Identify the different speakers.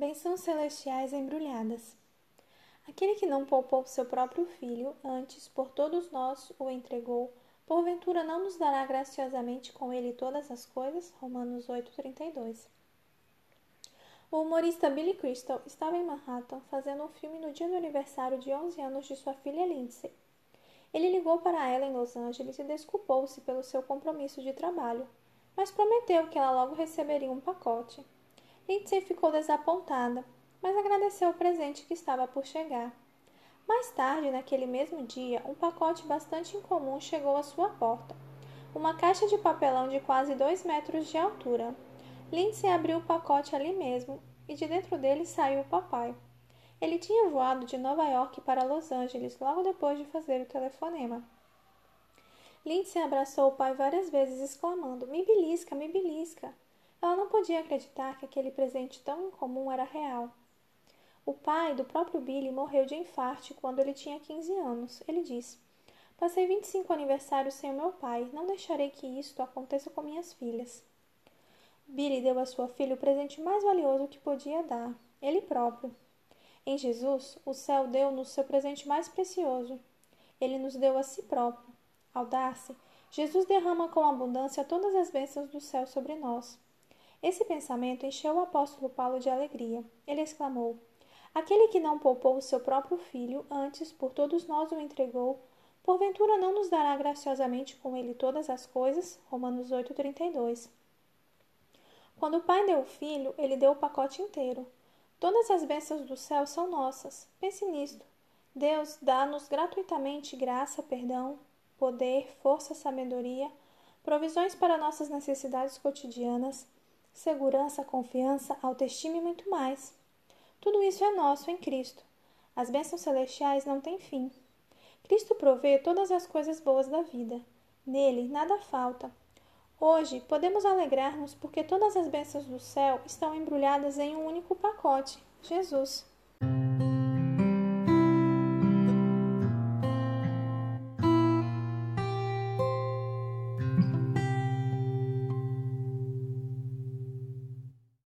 Speaker 1: Bênçãos celestiais embrulhadas. Aquele que não poupou seu próprio filho, antes por todos nós o entregou, porventura não nos dará graciosamente com ele todas as coisas? Romanos 8:32. O humorista Billy Crystal estava em Manhattan fazendo um filme no dia do aniversário de 11 anos de sua filha Lindsay. Ele ligou para ela em Los Angeles e desculpou-se pelo seu compromisso de trabalho, mas prometeu que ela logo receberia um pacote. Lindsay ficou desapontada, mas agradeceu o presente que estava por chegar. Mais tarde, naquele mesmo dia, um pacote bastante incomum chegou à sua porta. Uma caixa de papelão de quase dois metros de altura. Lindsay abriu o pacote ali mesmo e de dentro dele saiu o papai. Ele tinha voado de Nova York para Los Angeles logo depois de fazer o telefonema. Lindsay abraçou o pai várias vezes, exclamando: Me belisca, me belisca. Ela não podia acreditar que aquele presente tão incomum era real. O pai do próprio Billy morreu de infarte quando ele tinha 15 anos. Ele disse: Passei 25 aniversários sem o meu pai. Não deixarei que isto aconteça com minhas filhas. Billy deu à sua filha o presente mais valioso que podia dar, ele próprio. Em Jesus, o céu deu-nos seu presente mais precioso. Ele nos deu a si próprio. Ao dar-se, Jesus derrama com abundância todas as bênçãos do céu sobre nós. Esse pensamento encheu o apóstolo Paulo de alegria. Ele exclamou: Aquele que não poupou o seu próprio filho, antes por todos nós o entregou, porventura não nos dará graciosamente com ele todas as coisas? Romanos 8:32. Quando o pai deu o filho, ele deu o pacote inteiro. Todas as bênçãos do céu são nossas. Pense nisto. Deus dá-nos gratuitamente graça, perdão, poder, força, sabedoria, provisões para nossas necessidades cotidianas, segurança, confiança, autoestima e muito mais. Tudo isso é nosso em Cristo. As bênçãos celestiais não têm fim. Cristo provê todas as coisas boas da vida. Nele nada falta. Hoje podemos alegrar-nos porque todas as bênçãos do céu estão embrulhadas em um único pacote Jesus.